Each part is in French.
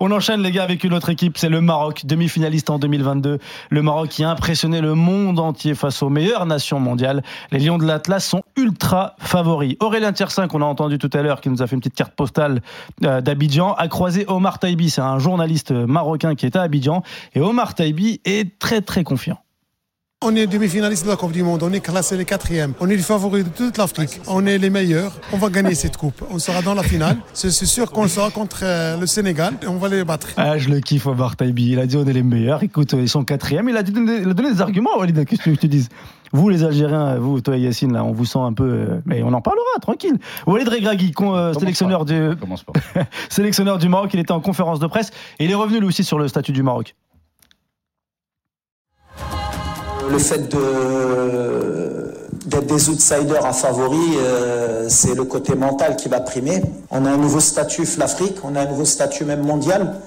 On enchaîne les gars avec une autre équipe, c'est le Maroc, demi-finaliste en 2022. Le Maroc qui a impressionné le monde entier face aux meilleures nations mondiales. Les Lions de l'Atlas sont ultra favoris. Aurélien Tiersin, qu'on a entendu tout à l'heure, qui nous a fait une petite carte postale euh, d'Abidjan, a croisé Omar Taibi, c'est un journaliste marocain qui est à Abidjan. Et Omar Taibi est très très confiant. On est demi-finaliste de la Coupe du Monde, on est classé les quatrièmes, on est les favoris de toute l'Afrique, on est les meilleurs, on va gagner cette coupe, on sera dans la finale, c'est sûr qu'on sera contre euh, le Sénégal et on va les battre. Ah, je le kiffe Omar Taibi, il a dit on est les meilleurs, écoute, ils sont quatrièmes, il a, donné, il a donné des arguments, Walid, qu'est-ce que tu dises vous les Algériens, vous, toi Yacine, là, on vous sent un peu, euh, mais on en parlera tranquille. Walid Regragui, euh, sélectionneur du, sélectionneur du Maroc, il était en conférence de presse. Et il est revenu lui aussi sur le statut du Maroc le fait d'être des outsiders à favoris, euh, c'est le côté mental qui va primer. On a un nouveau statut l'Afrique, on a un nouveau statut même mondial.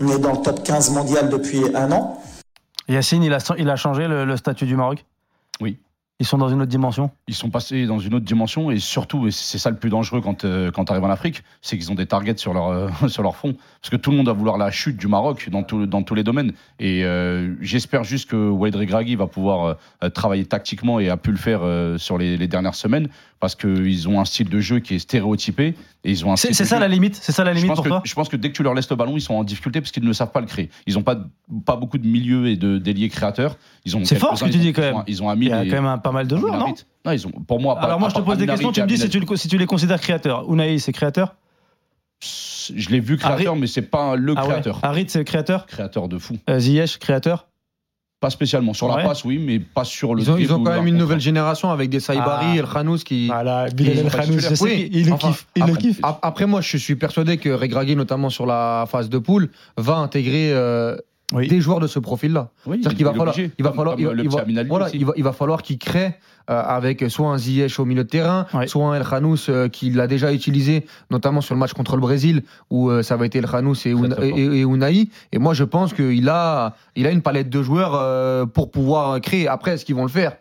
On est dans le top 15 mondial depuis un an. Yacine, il a, il a changé le statut du Maroc? Oui. Ils sont dans une autre dimension Ils sont passés dans une autre dimension et surtout, et c'est ça le plus dangereux quand, euh, quand tu arrives en Afrique, c'est qu'ils ont des targets sur leur, euh, sur leur front. Parce que tout le monde va vouloir la chute du Maroc dans, tout, dans tous les domaines. Et euh, j'espère juste que Walid Regragui va pouvoir travailler tactiquement et a pu le faire sur les, les dernières semaines parce qu'ils ont un style de jeu qui est stéréotypé. Et ils ont C'est ça la limite C'est ça la limite pour que, toi Je pense que dès que tu leur laisses le ballon, ils sont en difficulté parce qu'ils ne savent pas le créer. Ils n'ont pas, pas beaucoup de milieux et de déliés créateurs. C'est fort ce que tu dis quand même. Ils ont un Il y a quand même pas mal de joueurs, non Non, ils ont, pour moi. Alors moi, je te pose des questions. Tu me dis si tu, si tu les considères créateurs. Unai, c'est créateur? Je l'ai vu créateur, mais c'est pas le ah créateur. Harit, c'est créateur? Créateur de fou. Euh, Ziyech, créateur? Pas spécialement. Sur la passe, oui, mais pas sur le. Ils ont, ils ont quand même une nouvelle génération avec des Saibari ah. El Khanous qui. Voilà, Bilal El Khanous, je sais il le kiffe. Il après, le kiffe. Après, moi, je suis persuadé que Regragui, notamment sur la phase de poule, va intégrer. Euh, des joueurs de ce profil-là. Oui, C'est-à-dire qu'il va falloir, il va falloir, il, va, voilà, il, va, il va falloir qu'il crée euh, avec soit un Ziyech au milieu de terrain, soit un El Khanous euh, qui l'a déjà utilisé, notamment sur le match contre le Brésil, où euh, ça va être El Khanous et, et, et, Unai. Et moi, je pense qu'il a, il a une palette de joueurs pour pouvoir créer. Après, est-ce qu'ils vont le faire?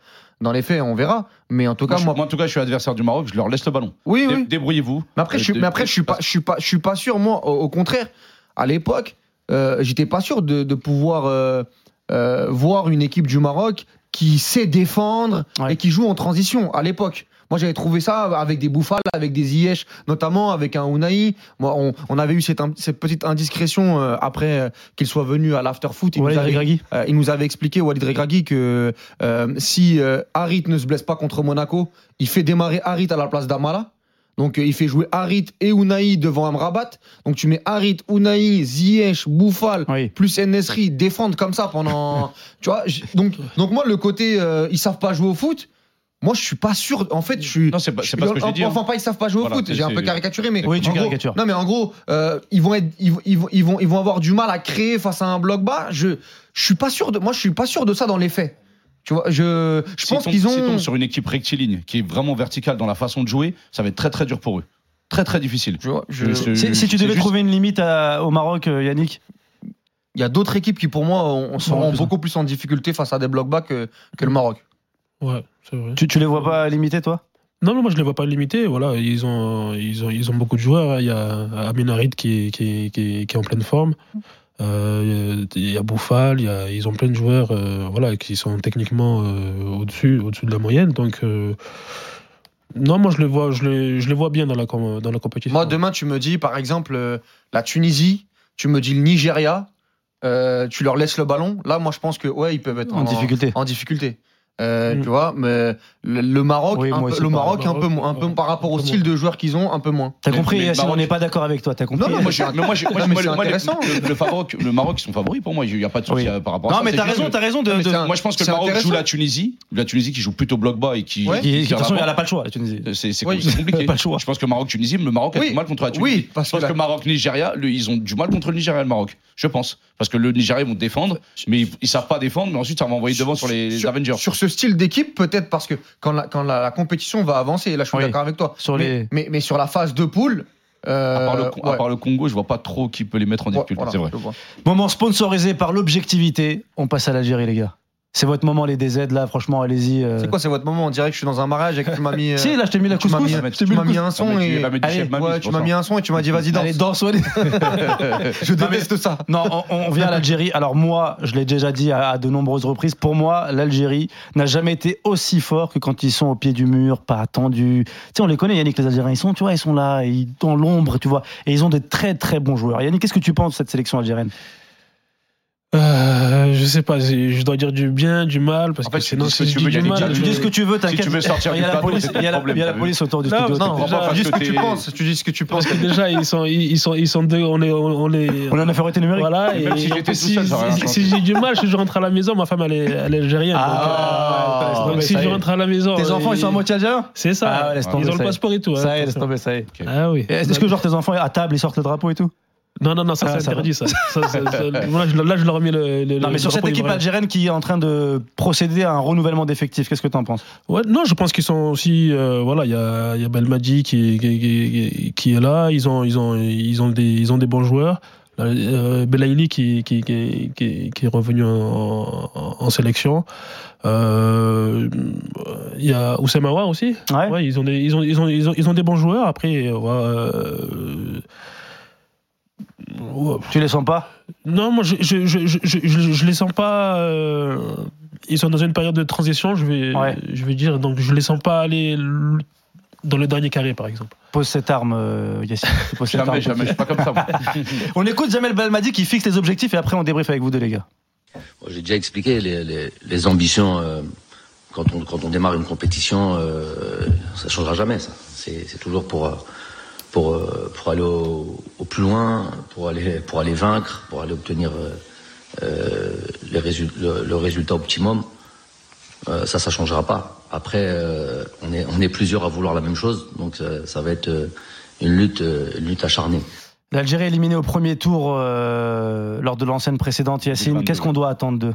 Dans les faits, on verra. Mais en tout cas, moi, en tout cas, je suis adversaire du Maroc. Je leur laisse le ballon. Oui, oui. Débrouillez-vous. Mais après, je, mais après, je suis pas, je suis pas, je suis pas sûr. Moi, au, contraire, à l'époque, euh, j'étais pas sûr de, de pouvoir euh, euh, voir une équipe du Maroc qui sait défendre et qui joue en transition à l'époque. Moi, j'avais trouvé ça avec des bouffales, avec des Ziyech, notamment avec un Unai. Moi, on, on avait eu cette, cette petite indiscrétion euh, après euh, qu'il soit venu à l'after-foot. Il, nous avait, euh, il nous avait expliqué, Walid Regragui, que si Harit ne se blesse pas contre Monaco, il fait démarrer Harit à la place d'Amala. Donc il fait jouer Harit et Unai devant Amrabat. Donc tu mets Harit, Unai, Ziyech, Bouffal, plus Nesri, défendre comme ça pendant. tu vois, donc, donc moi, le côté ils savent pas jouer au foot, moi, je suis pas sûr. En fait, je suis. Non, c'est pas, pas, ce que je dis. Hein. Enfin, pas, ils savent pas jouer au foot. J'ai un peu caricaturé, mais. Oui, tu caricatures. non, mais en gros, euh, ils vont être, ils, vont, ils vont, ils vont avoir du mal à créer face à un bloc bas. Je, je suis pas sûr de. Moi, je suis pas sûr de ça dans les faits. Tu vois, je, je pense qu'ils ont. Si sur une équipe rectiligne qui est vraiment verticale dans la façon de jouer, ça va être très très dur pour eux. Très très difficile. Je, si, tu devais trouver une limite au Maroc, euh, Yannick Il y a d'autres équipes qui, pour moi, on, seront beaucoup plus en difficulté face à des blocs bas que, que le Maroc. Ouais, c'est vrai. Tu, tu les vois pas limités, toi? Non, non, moi je les vois pas limités. Voilà, ils ont, ils ont, ils ont beaucoup de joueurs. Il y a Amin Harid qui, qui, qui, qui, est en pleine forme. Euh, il y a Bouffal, il y a, ils ont plein de joueurs euh, voilà, qui sont techniquement euh, au-dessus, au-dessus de la moyenne. Donc, non, moi je les vois, je les, je les vois bien dans la, dans la compétition. Moi, demain, tu me dis par exemple la Tunisie, tu me dis le Nigeria, tu leur laisses le ballon. Là, moi je pense que ouais, ils peuvent être en difficulté. En difficulté. Euh, mm. Tu vois, mais le, Maroc, un peu, le Maroc, un peu, un peu par rapport au style de joueurs qu'ils ont, un peu moins. T'as compris, Yacine, on n'est pas d'accord avec toi. T'as compris. Non, non, moi, mais moi, le, Maroc, le Maroc, ils sont favoris pour moi. Il n'y a pas de souci par rapport à ça. Non, mais t'as raison, t'as raison. De, Moi, je pense que le Maroc joue la Tunisie, la Tunisie qui joue plutôt bloc bas et qui. De toute façon, il n'a pas le choix, la Tunisie. C'est compliqué. Pas le choix. Je pense que Maroc-Tunisie, le Maroc a du mal contre la Tunisie. Oui, parce que Maroc-Nigeria, ils ont du mal contre le Nigeria, le Maroc. Je pense. Parce que le Nigeria, ils vont défendre, mais ils savent pas défendre, mais ensuite, ça va envoyer devant sur les Avengers. Sur ce style d'équipe, peut-être parce que quand la, quand la, compétition va avancer, là je suis d'accord avec toi, sur mais, les... mais, sur la phase de poule, euh, à, part le, Congo, je vois pas trop qui peut les mettre en difficulté, c'est vrai. Moment sponsorisé par l'objectivité. On passe à l'Algérie, les gars. C'est votre moment, les DZ, là, franchement, allez-y. euh. C'est quoi, c'est votre moment? On dirait que je suis dans un mariage et que tu m'as mis. euh, Si, là, je t'ai mis la tu m'as couscous. mis, je t'ai tu mis m'as le mis un son mais tu et. Allez, Ouais, tu m'as mis un son et tu m'as dit vas-y danse. Allez, danse, ouais. Je déteste ça. Non, on, on vient à l'Algérie. Alors moi, je l'ai déjà dit à, à de nombreuses reprises, pour moi, l'Algérie n'a jamais été aussi fort que quand ils sont au pied du mur, pas attendus. Tu sais, on les connaît, Yannick, les Algériens, ils sont, tu vois, ils sont là, ils, dans l'ombre, tu vois, et ils ont des très très bons joueurs. Yannick, qu'est-ce que tu penses de cette sélection algérienne? Euh, sais pas, je dois dire du bien, du mal, parce En fait, que tu sinon, dis ce si que je tu veux, du mal, Tu tu dis je- ce que tu veux, t'inquiète. tu veux sortir il y a du la plateau, police, c'est il y a la, ton problème, il y a la t'as police autour du Non, studio. non, Tu dis ce que tu penses. Tu dis ce que tu penses. parce que déjà, ils sont, ils, ils sont, ils sont deux, on est, on est. On est en infériorité numérique. Voilà, même si j'étais tout seul, si, si j'ai du mal, si je rentre à la maison, ma femme elle est, elle est algérienne. Ah, donc, euh, donc tomber, si je rentre à la maison. Tes euh, enfants, ils sont à moitié algériens? C'est ça. Ah ils ont le passeport et tout. hein, Ça y est, laisse tomber, ça y est. Ah oui. Est-ce que genre tes enfants à table ils sortent le drapeau et tout? Non, non, non, ça Ah, c'est ça interdit ça. Ça, ça, ça- là, je, là, je leur ai mis le. le- Non, le mais sur cette équipe ivoirien. algérienne qui est en train de procéder à un renouvellement d'effectifs, qu'est-ce que tu en penses? Ouais, non, je pense qu'ils sont aussi. euh, voilà, il y a, il y a Belmadi qui, qui, qui- qui est là. Ils ont, ils ont, ils ont des, ils ont des bons joueurs. Euh, Belaïli qui, qui, qui, qui, qui est revenu en, en- en sélection. Euh, Il y a Oussem Aouar aussi. Ouais. Ouais, ils ont des, ils ont, ils ont, ils ont, ils ont des bons joueurs. Après, euh, euh, Tu les sens pas? Non, moi je je, je, je, je, je- je les sens pas. euh, ils sont dans une période de transition, je vais, Ouais. je vais dire. Donc je les sens pas aller dans le dernier carré, par exemple. Pose cette arme, euh, Yassine. Cette arme. Jamais, jamais, je suis pas comme ça. On écoute Jamel Belmadi qui fixe les objectifs et après on débriefe avec vous deux, les gars. Bon, J'ai déjà expliqué les, les, les ambitions euh, quand, on, quand on démarre une compétition, euh, ça changera jamais. Ça, c'est c'est toujours pour euh, pour euh, pour aller au, au plus loin, pour aller pour aller vaincre, pour aller obtenir euh, euh, les résul- le, le résultat optimum. Euh, ça, ça changera pas. Après, euh, on est on est plusieurs à vouloir la même chose, donc euh, ça va être euh, une lutte euh, une lutte acharnée. L'Algérie éliminée au premier tour euh, lors de l'ancienne précédente, Yacine. 2022, Qu'est-ce qu'on doit attendre d'eux?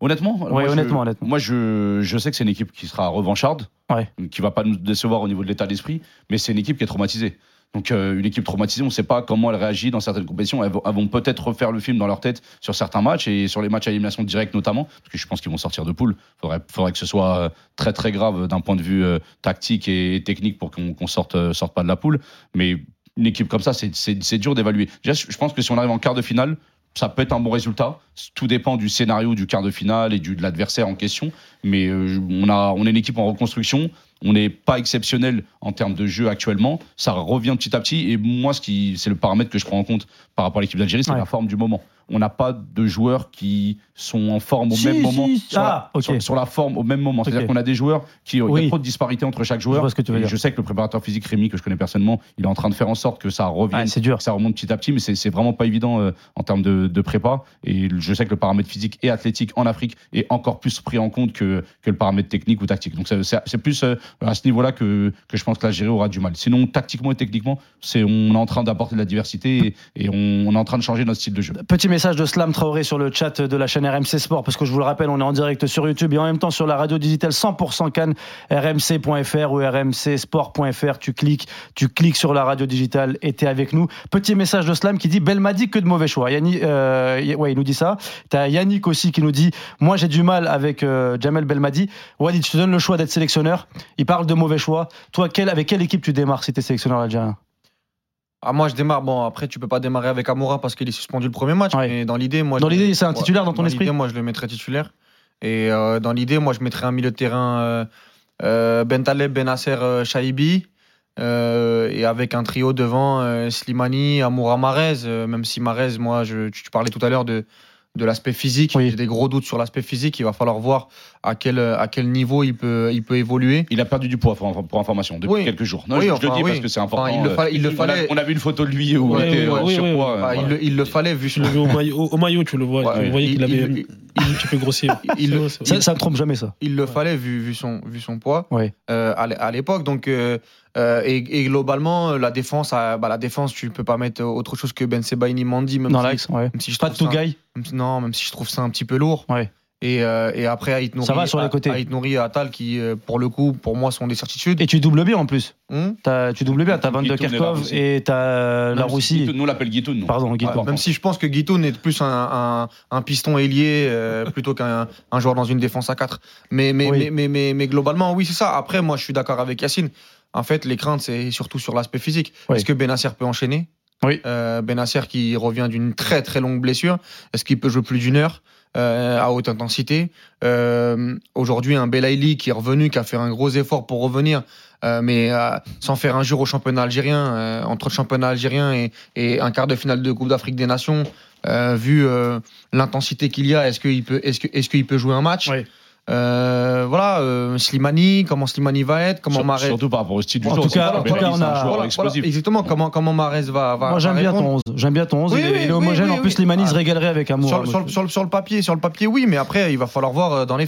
Honnêtement, Ouais, moi, je- honnêtement, honnêtement. Moi, je, je sais que c'est une équipe qui sera revancharde, Ouais. qui va pas nous décevoir au niveau de l'état d'esprit, mais c'est une équipe qui est traumatisée. Donc, euh, une équipe traumatisée, on ne sait pas comment elle réagit dans certaines compétitions. Elles vont, peut-être refaire le film dans leur tête sur certains matchs et sur les matchs à élimination directe notamment, parce que je pense qu'ils vont sortir de poule. Il faudrait, faudrait que ce soit euh, très très grave d'un point de vue euh, tactique et technique pour qu'on qu'on sorte, sorte pas de la poule. Mais une équipe comme ça, c'est- dur d'évaluer. Je pense que si on arrive en quart de finale, ça peut être un bon résultat. Tout dépend du scénario du quart de finale et du, de l'adversaire en question. Mais euh, on, a, on est une équipe en reconstruction. On n'est pas exceptionnel en termes de jeu actuellement. Ça revient petit à petit. Et moi, ce qui, c'est le paramètre que je prends en compte par rapport à l'équipe d'Algérie, c'est Ouais. la forme du moment. On n'a pas de joueurs qui sont en forme au Si, même si. moment. Sur, Ah, la, ok. sur- sur la forme au même moment. C'est-à-dire qu'on a des joueurs qui. Il Oui. y a trop de disparités entre chaque Je joueur. vois ce que tu veux dire. je sais que le préparateur physique Rémi, que je connais personnellement, il est en train de faire en sorte que ça revienne c'est dur. que ça remonte petit à petit, mais c'est vraiment pas évident euh, en termes de, de prépa. Et je sais que le paramètre physique et athlétique en Afrique est encore plus pris en compte que, que le paramètre technique ou tactique. Donc c'est- plus euh, à ce niveau-là que, que je pense que l'Algérie aura du mal. Sinon, tactiquement et techniquement, c'est on est en train d'apporter de la diversité et, et on, on est en train de changer notre style de jeu. Petit message de Slam Traoré sur le chat de la chaîne RMC Sport, parce que je vous le rappelle, on est en direct sur YouTube et en même temps sur la radio digitale 100% Cannes, rmc.fr ou rmcsport.fr. Tu cliques, tu cliques sur la radio digitale et t'es avec nous. Petit message de Slam qui dit Belmadi que de mauvais choix. Yannick, euh, ouais, il nous dit ça. T'as Yannick aussi qui nous dit Moi j'ai du mal avec euh, Jamel Belmadi. Walid, je te donne le choix d'être sélectionneur. Il parle de mauvais choix. Toi, avec quelle équipe tu démarres si t'es sélectionneur algérien? Ah, moi, je démarre. Bon, après, tu peux pas démarrer avec Amoura parce qu'il est suspendu le premier match. Ouais. Mais dans l'idée, moi. Dans je- l'idée, c'est un titulaire dans ton esprit moi, je le mettrais titulaire. Et euh, dans l'idée, moi, je mettrais un milieu de terrain euh, euh, Bentaleb, Benasser, Shaibi. euh, et avec un trio devant Slimani, Amoura, Marez. même si Marez, moi, je, tu, tu parlais tout à l'heure de, de l'aspect physique. Oui. J'ai des gros doutes sur l'aspect physique. Il va falloir voir à quel, à quel niveau il peut, il peut évoluer. Il a perdu du poids pour, pour information depuis Oui. quelques jours. Non, Oui, je, je enfin, le dis oui. parce que c'est important. Enfin, il le euh, fallait- il le on a- fallait- On a, vu une photo de lui où Oui, il était oui, euh, oui, surpoids. oui. euh, il, voilà. le, il le fallait vu au maillot, au, au maillot, tu le vois. Ouais, tu voyais il- qu'il avait il- un petit peu grossi. il- vrai. ça, ça ne trompe jamais ça. Il le Ouais. fallait vu, vu, son, vu son poids Ouais. euh, à l'é- à l'époque. Donc, euh, euh, et, et globalement, la défense, bah, la défense, tu peux pas mettre autre chose que Ben Sebaini Mandi, même, Dans si, l'axe, ouais. même si je Pas de ça- même Non, même si je trouve ça un petit peu lourd. Ouais. Et, euh, et après, Aït Nouri, Ça va sur les côtés. Aït Nouri et Atal qui, euh, pour le coup, pour moi, sont des certitudes. Et tu doubles bien en plus. Hum T'as- tu doubles bien. T'as Van de Guitoun et t'as la Russie. Guitoun, Nous, on l'appelle Guitoun. Pardon, Guitoun. Même si je pense que Guitoun est plus un, un, un piston ailier euh, plutôt qu'un un joueur dans une défense à 4. Mais, mais, Oui. mais, mais, mais, mais globalement, oui, c'est ça. Après, moi, je suis d'accord avec Yacine. En fait, les craintes, c'est surtout sur l'aspect physique. Oui. Est-ce que Benasser peut enchaîner? Oui. Euh, Benasser qui revient d'une très très longue blessure. Est-ce qu'il peut jouer plus d'une heure euh, à haute intensité? Euh, Aujourd'hui, un Belaïli qui est revenu, qui a fait un gros effort pour revenir, euh, mais sans faire un jour au championnat algérien, entre le championnat algérien et, et un quart de finale de Coupe d'Afrique des Nations, vu l'intensité qu'il y a, est-ce qu'il peut, est-ce que, est-ce qu'il peut jouer un match? Oui. Euh, Voilà, euh, Slimani, comment Slimani va être, comment Sur- Mahrez. Surtout par rapport au style du En tout cas- en tout cas, on c'est un a- joueur Voilà, explosif. voilà, exactement comment comment Mahrez va, va Moi, j'aime bien ton 11. J'aime bien ton 11. Oui, il, est, oui, il est oui, homogène. oui, en plus. Slimani se régalerait avec amour. Sur, hein, sur- je- sur- sur le papier, sur le papier, oui, mais après, il va falloir voir euh, dans les faits.